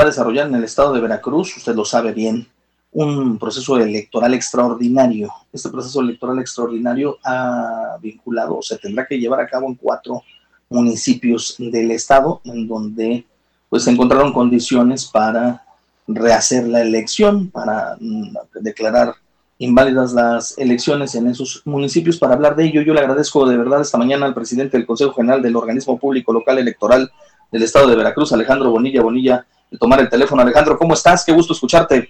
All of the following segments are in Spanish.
va a desarrollar en el estado de Veracruz, usted lo sabe bien, un proceso electoral extraordinario. Este proceso electoral extraordinario ha vinculado, se tendrá que llevar a cabo en cuatro municipios del estado, en donde pues se encontraron condiciones para rehacer la elección, para mm, declarar inválidas las elecciones en esos municipios. Para hablar de ello, yo le agradezco de verdad esta mañana al presidente del Consejo General del Organismo Público Local Electoral del Estado de Veracruz, Alejandro Bonilla Bonilla, de tomar el teléfono. Alejandro, ¿cómo estás? Qué gusto escucharte.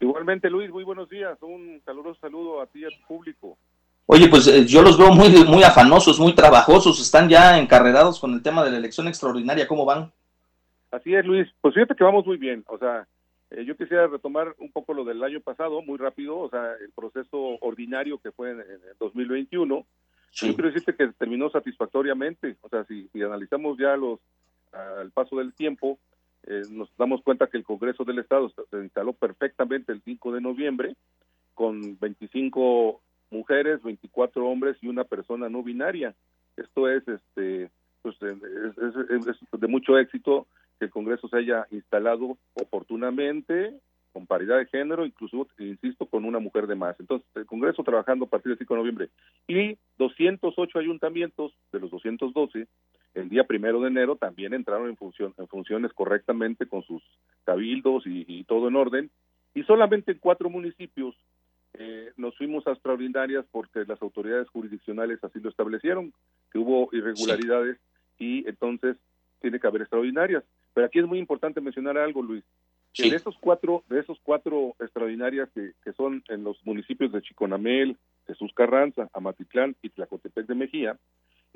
Igualmente, Luis, muy buenos días. Un caluroso saludo a ti y a tu público. Oye, pues eh, yo los veo muy, muy afanosos, muy trabajosos, están ya encarrerados con el tema de la elección extraordinaria. ¿Cómo van? Así es, Luis. Pues fíjate que vamos muy bien. O sea, eh, yo quisiera retomar un poco lo del año pasado, muy rápido, o sea, el proceso ordinario que fue en, el 2021. Yo quiero decirte que terminó satisfactoriamente. O sea, si, analizamos ya los al paso del tiempo, eh, nos damos cuenta que el Congreso del Estado se instaló perfectamente el 5 de noviembre con 25 mujeres, 24 hombres y una persona no binaria. Esto es, este, pues, es, de mucho éxito que el Congreso se haya instalado oportunamente, con paridad de género, incluso, insisto, con una mujer de más. Entonces, el Congreso trabajando a partir del 5 de noviembre y 208 ayuntamientos de los 212 el día primero de enero también entraron en, función, en funciones correctamente con sus cabildos y, todo en orden. Y solamente en cuatro municipios eh, nos fuimos a extraordinarias porque las autoridades jurisdiccionales así lo establecieron, que hubo irregularidades y entonces tiene que haber extraordinarias. Pero aquí es muy importante mencionar algo, Luis. de esos cuatro, de esos cuatro extraordinarias que, que son en los municipios de Chiconamel, Jesús Carranza, Amatitlán y Tlacotepec de Mejía,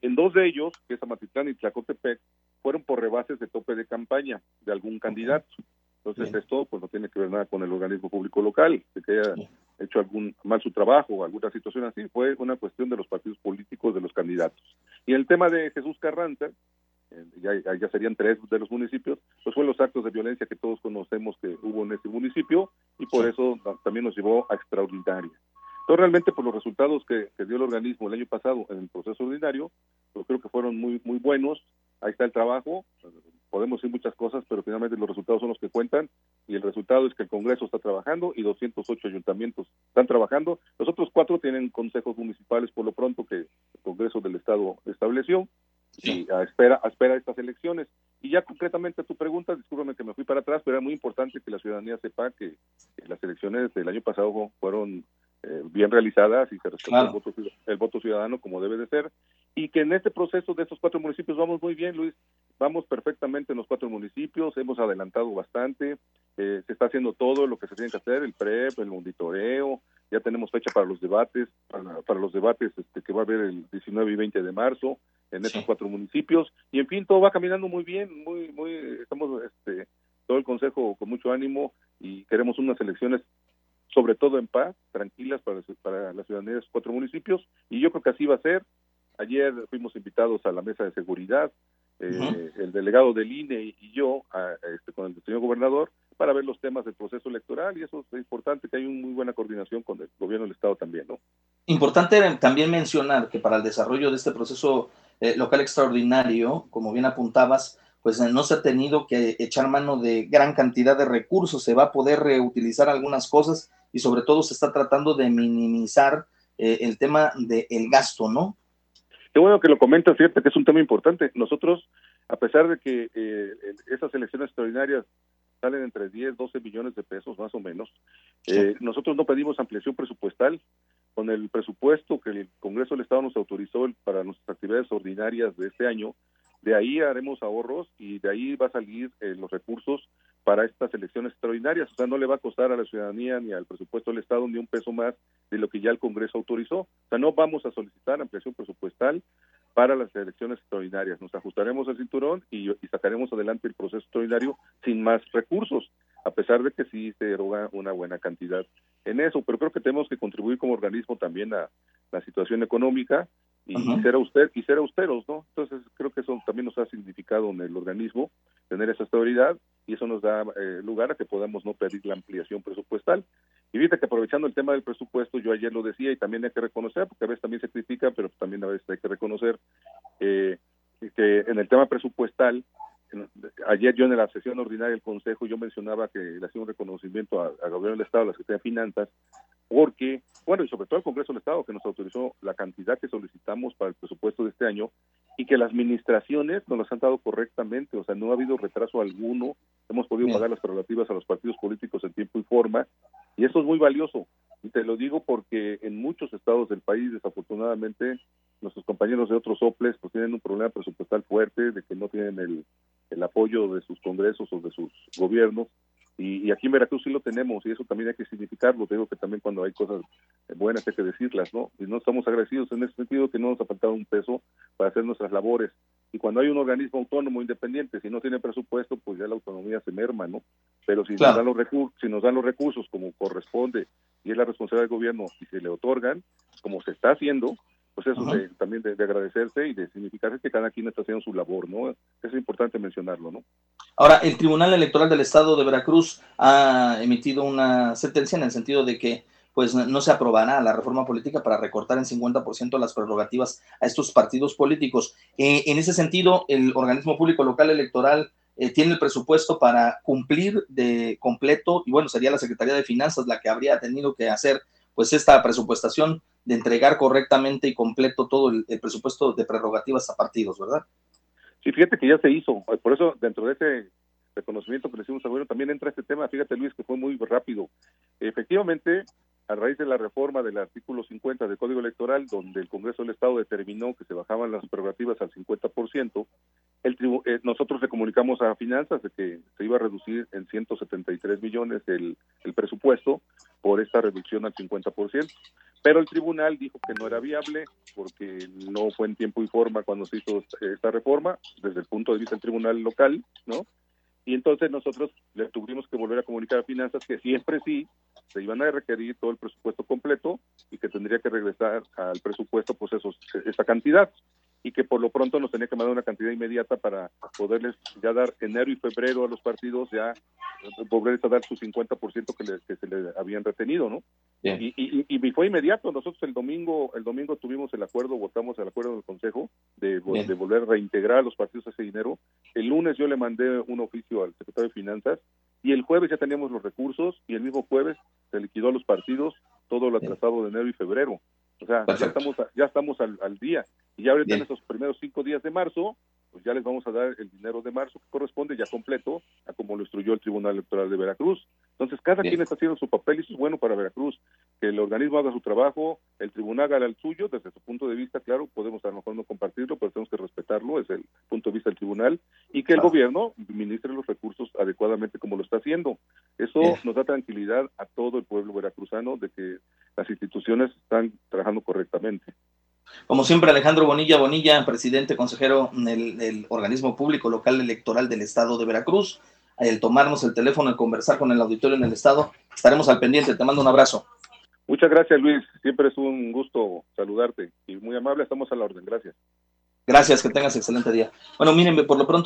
en dos de ellos, que es Amatitlán y Tlacotepec, fueron por rebases de tope de campaña de algún candidato. Entonces esto pues no tiene que ver nada con el organismo público local, que haya hecho algún mal su trabajo o alguna situación así, fue una cuestión de los partidos políticos de los candidatos. Y el tema de Jesús Carranza, eh, ya, ya serían tres de los municipios, pues fue los actos de violencia que todos conocemos que hubo en ese municipio y por eso también nos llevó a extraordinaria. Entonces, realmente, por los resultados que, dio el organismo el año pasado en el proceso ordinario, pues creo que fueron muy muy buenos. Ahí está el trabajo. Podemos decir muchas cosas, pero finalmente los resultados son los que cuentan. Y el resultado es que el Congreso está trabajando y 208 ayuntamientos están trabajando. Los otros cuatro tienen consejos municipales por lo pronto que el Congreso del Estado estableció. Y a espera, a espera de estas elecciones. Y ya concretamente a tu pregunta, discúlpame que me fui para atrás, pero era muy importante que la ciudadanía sepa que las elecciones del año pasado fueron eh, bien realizadas y se respeta el, voto, ciudadano como debe de ser y que en este proceso de estos cuatro municipios vamos muy bien, Luis, vamos perfectamente en los cuatro municipios, hemos adelantado bastante, eh, se está haciendo todo lo que se tiene que hacer, el PREP, el monitoreo, ya tenemos fecha para los debates, para, los debates este, que va a haber el 19 y 20 de marzo en estos cuatro municipios y en fin todo va caminando muy bien, muy muy estamos este todo el consejo con mucho ánimo y queremos unas elecciones sobre todo en paz, tranquilas para, para la ciudadanía de esos cuatro municipios, y yo creo que así va a ser. Ayer fuimos invitados a la mesa de seguridad, eh, el delegado del INE y yo, este, con el señor gobernador, para ver los temas del proceso electoral, y eso es importante, que hay una muy buena coordinación con el gobierno del Estado también, ¿no? Importante también mencionar que para el desarrollo de este proceso eh, local extraordinario, como bien apuntabas, pues no se ha tenido que echar mano de gran cantidad de recursos, se va a poder reutilizar algunas cosas y sobre todo se está tratando de minimizar eh, el tema del gasto, ¿no? Qué bueno que lo comentas, cierto, que es un tema importante. Nosotros, a pesar de que eh, esas elecciones extraordinarias salen entre 10, 12 millones de pesos más o menos, eh, nosotros no pedimos ampliación presupuestal. Con el presupuesto que el Congreso del Estado nos autorizó para nuestras actividades ordinarias de este año, de ahí haremos ahorros y de ahí va a salir eh, los recursos para estas elecciones extraordinarias. O sea, no le va a costar a la ciudadanía ni al presupuesto del Estado ni un peso más de lo que ya el Congreso autorizó. O sea, no vamos a solicitar ampliación presupuestal para las elecciones extraordinarias. Nos ajustaremos al cinturón y, sacaremos adelante el proceso extraordinario sin más recursos, a pesar de que sí se eroga una buena cantidad en eso. Pero creo que tenemos que contribuir como organismo también a la situación económica y, ser usted y ser austeros, ¿no? Entonces creo que eso también nos ha significado en el organismo tener esa estabilidad y eso nos da eh, lugar a que podamos no pedir la ampliación presupuestal. Y fíjate que aprovechando el tema del presupuesto, yo ayer lo decía y también hay que reconocer, porque a veces también se critica, pero también a veces hay que reconocer eh, que en el tema presupuestal ayer yo en la sesión ordinaria del Consejo yo mencionaba que le hacía un reconocimiento al gobierno del Estado, a la Secretaría de Finanzas, porque, bueno, y sobre todo al Congreso del Estado, que nos autorizó la cantidad que solicitamos para el presupuesto de este año y que las administraciones nos las han dado correctamente, o sea, no ha habido retraso alguno, hemos podido pagar las prerrogativas a los partidos políticos en tiempo y forma, y eso es muy valioso. Y te lo digo porque en muchos estados del país, desafortunadamente, nuestros compañeros de otros OPLES pues tienen un problema presupuestal fuerte, de que no tienen el, el apoyo de sus congresos o de sus gobiernos y, aquí en Veracruz sí lo tenemos y eso también hay que significarlo. Te digo que también cuando hay cosas buenas hay que decirlas, ¿no? Y no estamos agradecidos en ese sentido que no nos ha faltado un peso para hacer nuestras labores. Y cuando hay un organismo autónomo independiente, si no tiene presupuesto, pues ya la autonomía se merma, ¿no? Pero si, nos, dan los recursos, si nos dan los recursos como corresponde y es la responsabilidad del gobierno y se le otorgan, como se está haciendo, pues eso también de, agradecerse y de significar que cada quien está haciendo su labor, ¿no? Es importante mencionarlo, ¿no? Ahora, el Tribunal Electoral del Estado de Veracruz ha emitido una sentencia en el sentido de que pues no se aprobará la reforma política para recortar en 50% las prerrogativas a estos partidos políticos. Eh, en ese sentido, el organismo público local electoral eh, tiene el presupuesto para cumplir de completo, y bueno, sería la Secretaría de Finanzas la que habría tenido que hacer pues esta presupuestación de entregar correctamente y completo todo el, presupuesto de prerrogativas a partidos, ¿verdad? Sí, fíjate que ya se hizo. Por eso, dentro de ese reconocimiento que le hicimos al gobierno, también entra este tema. Fíjate, Luis, que fue muy rápido. Efectivamente, a raíz de la reforma del artículo 50 del Código Electoral, donde el Congreso del Estado determinó que se bajaban las prerrogativas al 50%, el eh, nosotros le comunicamos a Finanzas de que se iba a reducir en 173 millones el, el presupuesto por esta reducción al 50%. Pero el tribunal dijo que no era viable porque no fue en tiempo y forma cuando se hizo esta reforma, desde el punto de vista del tribunal local, ¿no? Y entonces nosotros le tuvimos que volver a comunicar a Finanzas que siempre sí se iban a requerir todo el presupuesto completo y que tendría que regresar al presupuesto pues esos, esa cantidad y que por lo pronto nos tenía que mandar una cantidad inmediata para poderles ya dar enero y febrero a los partidos, ya volverles a dar su 50% que, que se le habían retenido, ¿no? Y, y, y, fue inmediato. Nosotros el domingo el domingo tuvimos el acuerdo, votamos el acuerdo del Consejo de, de volver a reintegrar a los partidos ese dinero. El lunes yo le mandé un oficio al secretario de Finanzas y el jueves ya teníamos los recursos y el mismo jueves se liquidó a los partidos todo lo atrasado de enero y febrero. O sea, ya estamos, ya estamos al, al día. Y ya ahorita en esos primeros cinco días de marzo, pues ya les vamos a dar el dinero de marzo que corresponde ya completo a como lo instruyó el Tribunal Electoral de Veracruz. Entonces, cada quien está haciendo su papel y eso es bueno para Veracruz. Que el organismo haga su trabajo, el tribunal haga el suyo, desde su punto de vista, claro, podemos a lo mejor no compartirlo, pero tenemos que respetarlo, es el punto de vista del tribunal, y que el gobierno ministre los recursos adecuadamente como lo está haciendo. Eso nos da tranquilidad a todo el pueblo veracruzano de que las instituciones están trabajando correctamente. Como siempre, Alejandro Bonilla Bonilla, presidente consejero del, organismo público local electoral del estado de Veracruz. El tomarnos el teléfono y conversar con el auditorio en el estado, estaremos al pendiente. Te mando un abrazo. Muchas gracias, Luis. Siempre es un gusto saludarte y muy amable. Estamos a la orden. Gracias. Gracias, que tengas excelente día. Bueno, miren, por lo pronto.